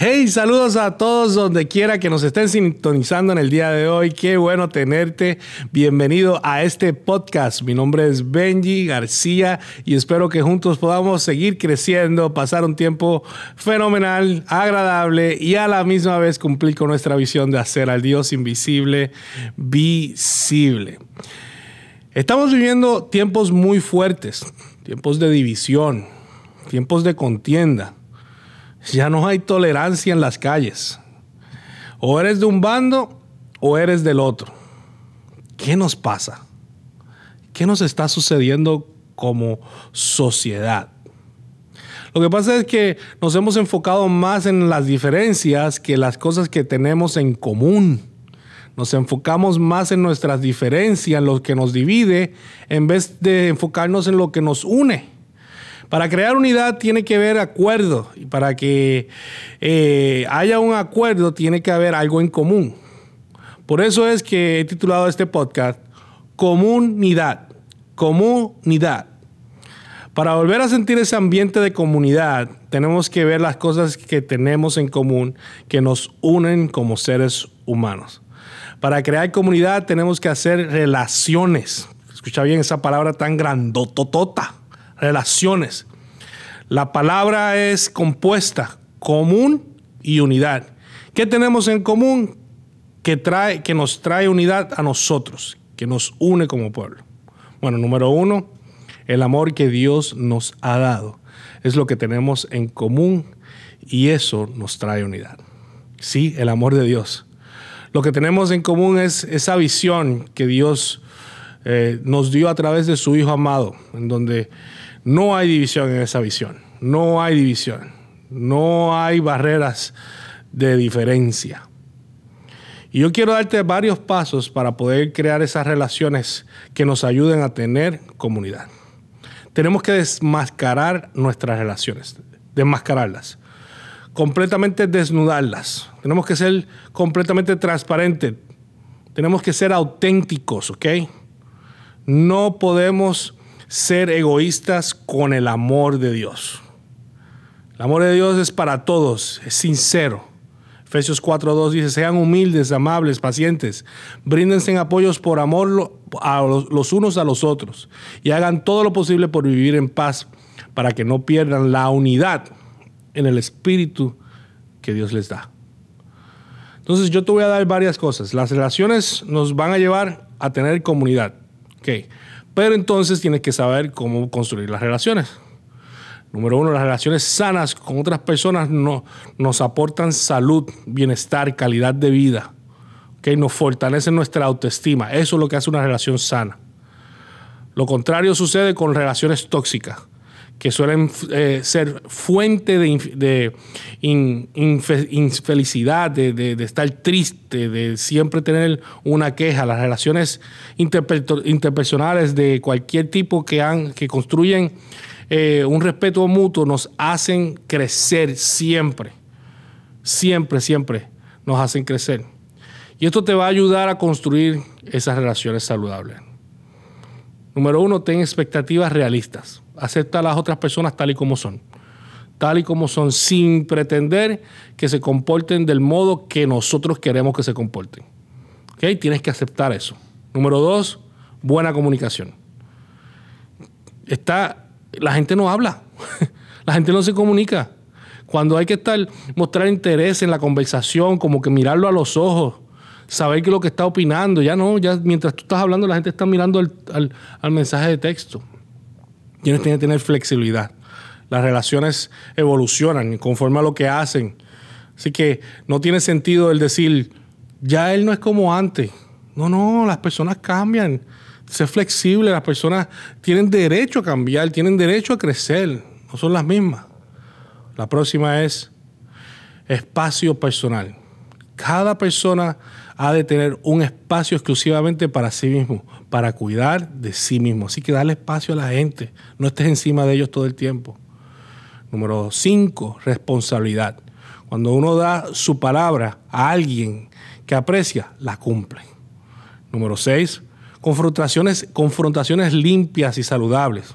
Hey, saludos a todos donde quiera que nos estén sintonizando en el día de hoy. Qué bueno tenerte. Bienvenido a este podcast. Mi nombre es Benji García y espero que juntos podamos seguir creciendo, pasar un tiempo fenomenal, agradable y a la misma vez cumplir con nuestra visión de hacer al Dios invisible visible. Estamos viviendo tiempos muy fuertes, tiempos de división, tiempos de contienda ya no hay tolerancia en las calles. O eres de un bando o eres del otro. ¿Qué nos pasa? ¿Qué nos está sucediendo como sociedad? Lo que pasa es que nos hemos enfocado más en las diferencias que las cosas que tenemos en común. Nos enfocamos más en nuestras diferencias, en lo que nos divide, en vez de enfocarnos en lo que nos une. Para crear unidad tiene que haber acuerdo y para que eh, haya un acuerdo tiene que haber algo en común. Por eso es que he titulado este podcast Comunidad. Comunidad. Para volver a sentir ese ambiente de comunidad, tenemos que ver las cosas que tenemos en común, que nos unen como seres humanos. Para crear comunidad tenemos que hacer relaciones. Escucha bien esa palabra tan grandototota relaciones. La palabra es compuesta, común y unidad. ¿Qué tenemos en común? Que, trae, que nos trae unidad a nosotros, que nos une como pueblo. Bueno, número uno, el amor que Dios nos ha dado. Es lo que tenemos en común y eso nos trae unidad. Sí, el amor de Dios. Lo que tenemos en común es esa visión que Dios eh, nos dio a través de su Hijo amado, en donde no hay división en esa visión. No hay división. No hay barreras de diferencia. Y yo quiero darte varios pasos para poder crear esas relaciones que nos ayuden a tener comunidad. Tenemos que desmascarar nuestras relaciones, desmascararlas, completamente desnudarlas. Tenemos que ser completamente transparentes. Tenemos que ser auténticos, ¿ok? No podemos ser egoístas con el amor de Dios. El amor de Dios es para todos, es sincero. Efesios 4.2 dice, sean humildes, amables, pacientes, bríndense en apoyos por amor a los unos a los otros y hagan todo lo posible por vivir en paz para que no pierdan la unidad en el espíritu que Dios les da. Entonces yo te voy a dar varias cosas. Las relaciones nos van a llevar a tener comunidad. Okay. Pero entonces tienes que saber cómo construir las relaciones. Número uno, las relaciones sanas con otras personas no, nos aportan salud, bienestar, calidad de vida. ¿okay? Nos fortalecen nuestra autoestima. Eso es lo que hace una relación sana. Lo contrario sucede con relaciones tóxicas que suelen eh, ser fuente de, infelicidad, de, estar triste, de siempre tener una queja. Las relaciones interpersonales de cualquier tipo que, construyen eh, un respeto mutuo nos hacen crecer siempre. Siempre, siempre nos hacen crecer. Y esto te va a ayudar a construir esas relaciones saludables. Número uno, ten expectativas realistas acepta a las otras personas tal y como son. Tal y como son, sin pretender que se comporten del modo que nosotros queremos que se comporten. ¿Okay? Tienes que aceptar eso. Número dos, buena comunicación. Está, la gente no habla, la gente no se comunica. Cuando hay que estar, mostrar interés en la conversación, como que mirarlo a los ojos, saber qué es lo que está opinando. Ya no, ya mientras tú estás hablando, la gente está mirando al mensaje de texto. Tienes que tener flexibilidad. Las relaciones evolucionan conforme a lo que hacen. Así que no tiene sentido el decir, ya él no es como antes. No, no, las personas cambian. Sé flexible, las personas tienen derecho a cambiar, tienen derecho a crecer. No son las mismas. La próxima es espacio personal. Cada persona ha de tener un espacio exclusivamente para sí mismo, para cuidar de sí mismo. Así que dale espacio a la gente, no estés encima de ellos todo el tiempo. Número cinco, responsabilidad. Cuando uno da su palabra a alguien que aprecia, la cumple. Número seis, confrontaciones, confrontaciones limpias y saludables.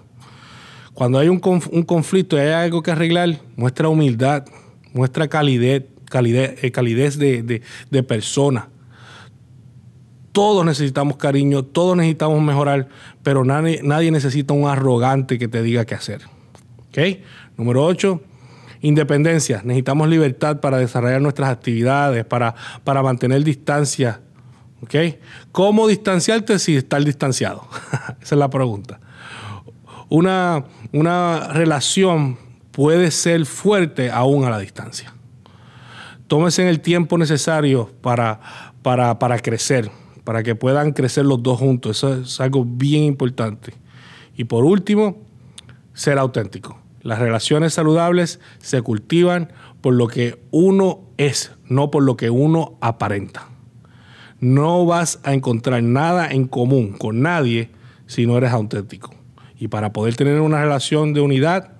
Cuando hay un, conflicto y hay algo que arreglar, muestra humildad, muestra calidez, calidez, eh, de, persona. Todos necesitamos cariño, todos necesitamos mejorar, pero nadie, nadie necesita un arrogante que te diga qué hacer. Número 8, independencia. Necesitamos libertad para desarrollar nuestras actividades, para, para mantener distancia. ¿Cómo distanciarte si estar distanciado? Esa es la pregunta. Una, una relación puede ser fuerte aún a la distancia. Tómese el tiempo necesario para, para, para crecer, para que puedan crecer los dos juntos. Eso es algo bien importante. Y por último, ser auténtico. Las relaciones saludables se cultivan por lo que uno es, no por lo que uno aparenta. No vas a encontrar nada en común con nadie si no eres auténtico. Y para poder tener una relación de unidad,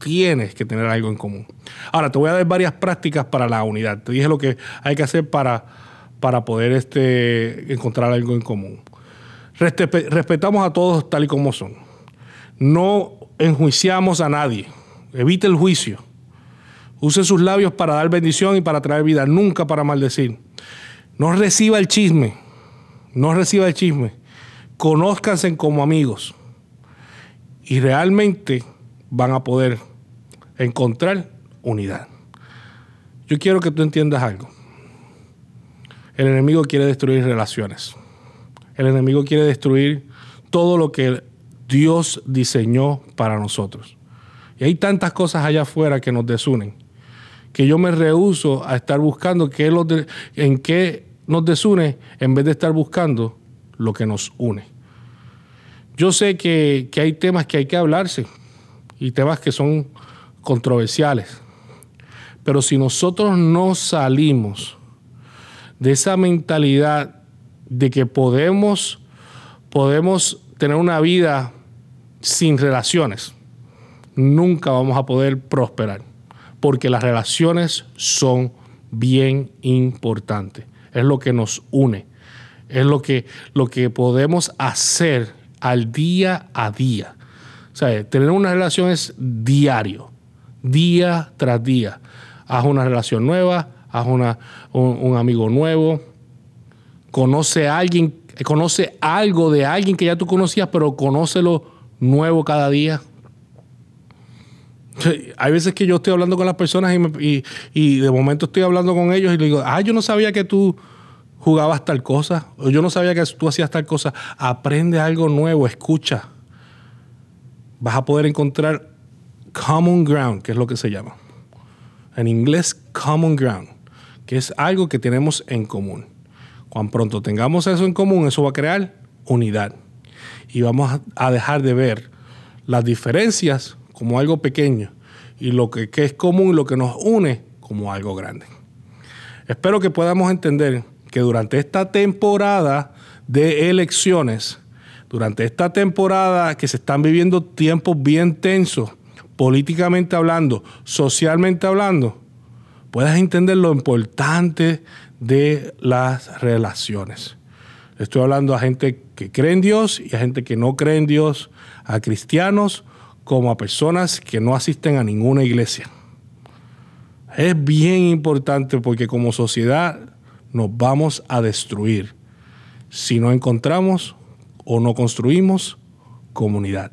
tienes que tener algo en común. Ahora, te voy a dar varias prácticas para la unidad. Te dije lo que hay que hacer para, para poder este, encontrar algo en común. Respetamos a todos tal y como son. No enjuiciamos a nadie. Evite el juicio. Use sus labios para dar bendición y para traer vida, nunca para maldecir. No reciba el chisme. No reciba el chisme. Conózcanse como amigos. Y realmente van a poder encontrar unidad. Yo quiero que tú entiendas algo. El enemigo quiere destruir relaciones. El enemigo quiere destruir todo lo que Dios diseñó para nosotros. Y hay tantas cosas allá afuera que nos desunen, que yo me rehuso a estar buscando qué en qué nos desune en vez de estar buscando lo que nos une. Yo sé que, que hay temas que hay que hablarse y temas que son controversiales. Pero si nosotros no salimos de esa mentalidad de que podemos, podemos tener una vida sin relaciones, nunca vamos a poder prosperar. Porque las relaciones son bien importantes. Es lo que nos une. Es lo que, lo que podemos hacer al día a día. O sea, tener una relación es diario, día tras día. Haz una relación nueva, haz una, un, amigo nuevo, conoce a alguien, conoce algo de alguien que ya tú conocías, pero conócelo nuevo cada día. Hay veces que yo estoy hablando con las personas y, y, de momento estoy hablando con ellos y le digo, ah, yo no sabía que tú jugabas tal cosa, o yo no sabía que tú hacías tal cosa. Aprende algo nuevo, escucha. Vas a poder encontrar common ground, que es lo que se llama. En inglés, common ground, que es algo que tenemos en común. Cuando pronto tengamos eso en común, eso va a crear unidad. Y vamos a dejar de ver las diferencias como algo pequeño y lo que, que es común, lo que nos une, como algo grande. Espero que podamos entender que durante esta temporada de elecciones, durante esta temporada que se están viviendo tiempos bien tensos, políticamente hablando, socialmente hablando, puedas entender lo importante de las relaciones. Estoy hablando a gente que cree en Dios y a gente que no cree en Dios, a cristianos como a personas que no asisten a ninguna iglesia. Es bien importante porque como sociedad nos vamos a destruir si no encontramos o no construimos comunidad.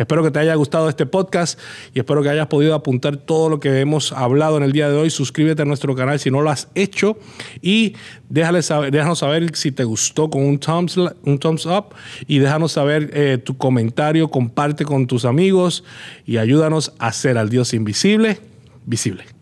Espero que te haya gustado este podcast y espero que hayas podido apuntar todo lo que hemos hablado en el día de hoy. Suscríbete a nuestro canal si no lo has hecho y déjanos saber si te gustó con un thumbs, un thumbs up y déjanos saber eh, tu comentario, comparte con tus amigos y ayúdanos a hacer al Dios invisible visible.